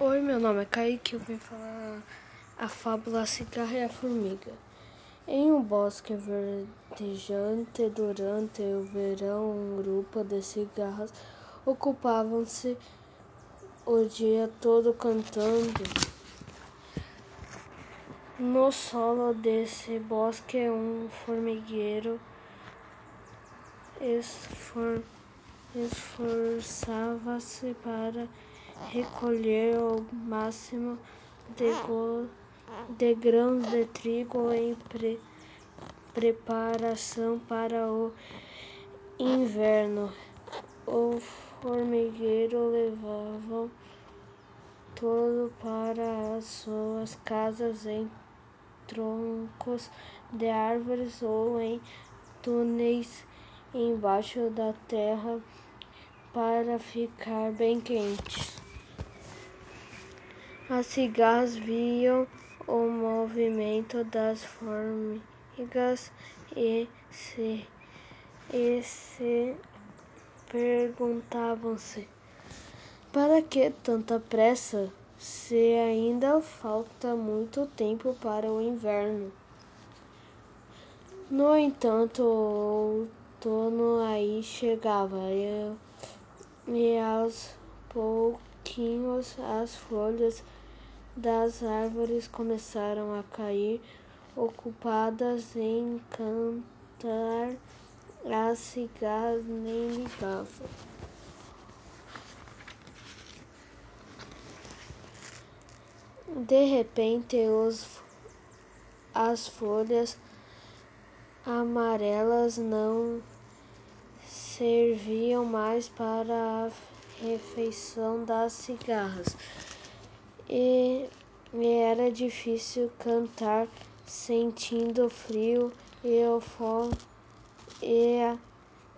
Oi, meu nome é Kaique, eu vim falar a fábula A Cigarra e a Formiga. Em um bosque verdejante durante o verão, um grupo de cigarras ocupavam-se o dia todo cantando. No solo desse bosque, um formigueiro esfor esforçava-se para recolher o máximo de, de grãos de trigo em pre preparação para o inverno. O formigueiro levava todo para as suas casas em troncos de árvores ou em túneis embaixo da terra para ficar bem quentes. As cigarras viam o movimento das formigas e se, e se perguntavam-se: para que tanta pressa, se ainda falta muito tempo para o inverno? No entanto, o outono aí chegava e, e aos pouquinhos as folhas das árvores começaram a cair, ocupadas em cantar, as cigarras nem ligavam. De repente, os, as folhas amarelas não serviam mais para a refeição das cigarras e, e era difícil cantar sentindo frio e, fome, e,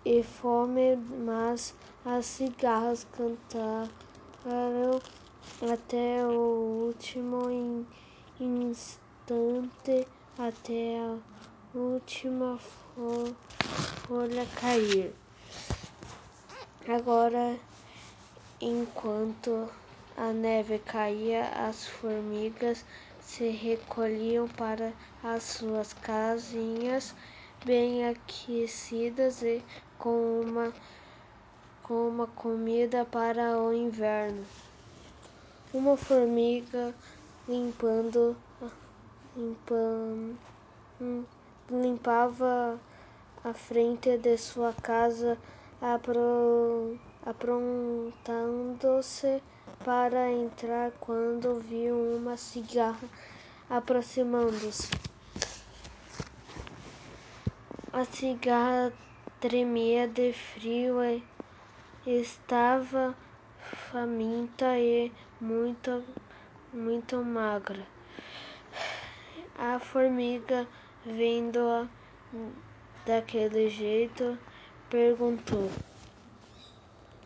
e fome, mas as cigarras cantaram até o último in, instante, até a última folha cair. Agora, enquanto a neve caía, as formigas se recolhiam para as suas casinhas bem aquecidas e com uma, com uma comida para o inverno. Uma formiga limpando, limpando, limpava a frente de sua casa, aprontando-se para entrar quando viu uma cigarra aproximando-se. A cigarra tremia de frio e estava faminta e muito, muito magra. A formiga, vendo-a daquele jeito, perguntou: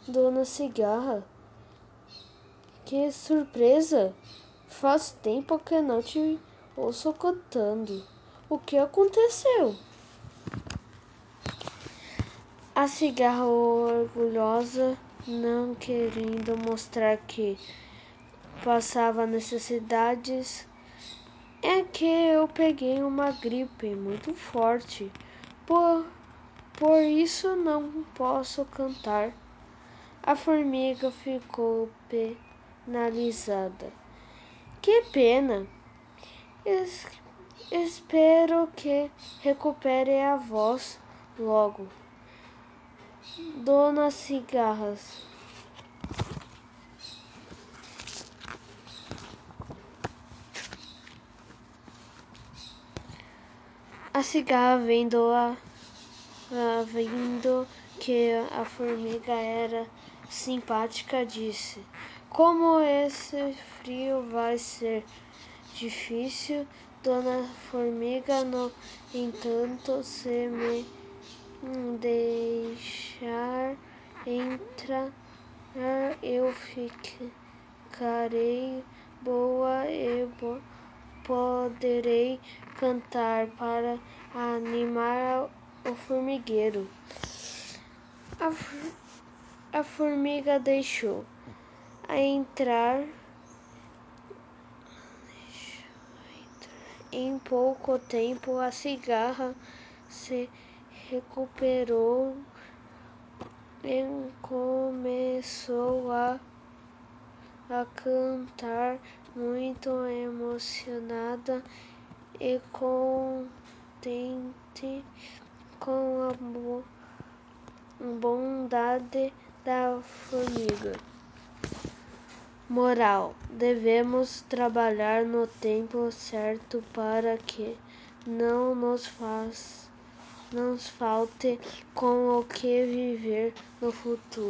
Dona Cigarra, que surpresa! Faz tempo que não te ouço cantando. O que aconteceu? A cigarra orgulhosa, não querendo mostrar que passava necessidades, é que eu peguei uma gripe muito forte. Por, por isso não posso cantar. A formiga ficou penalizada. Que pena! Es espero que recupere a voz logo. Dona Cigarras. A cigarra vendo a, a vendo que a formiga era simpática, disse: Como esse frio vai ser difícil, Dona Formiga, no entanto, se me deixar entrar, eu ficarei boa e bo poderei cantar para animar o formigueiro. A, a formiga deixou a entrar em pouco tempo a cigarra se recuperou e começou a, a cantar muito emocionada e contente com a bondade da formiga. Moral: devemos trabalhar no tempo certo para que não nos faz, nos falte com o que viver no futuro.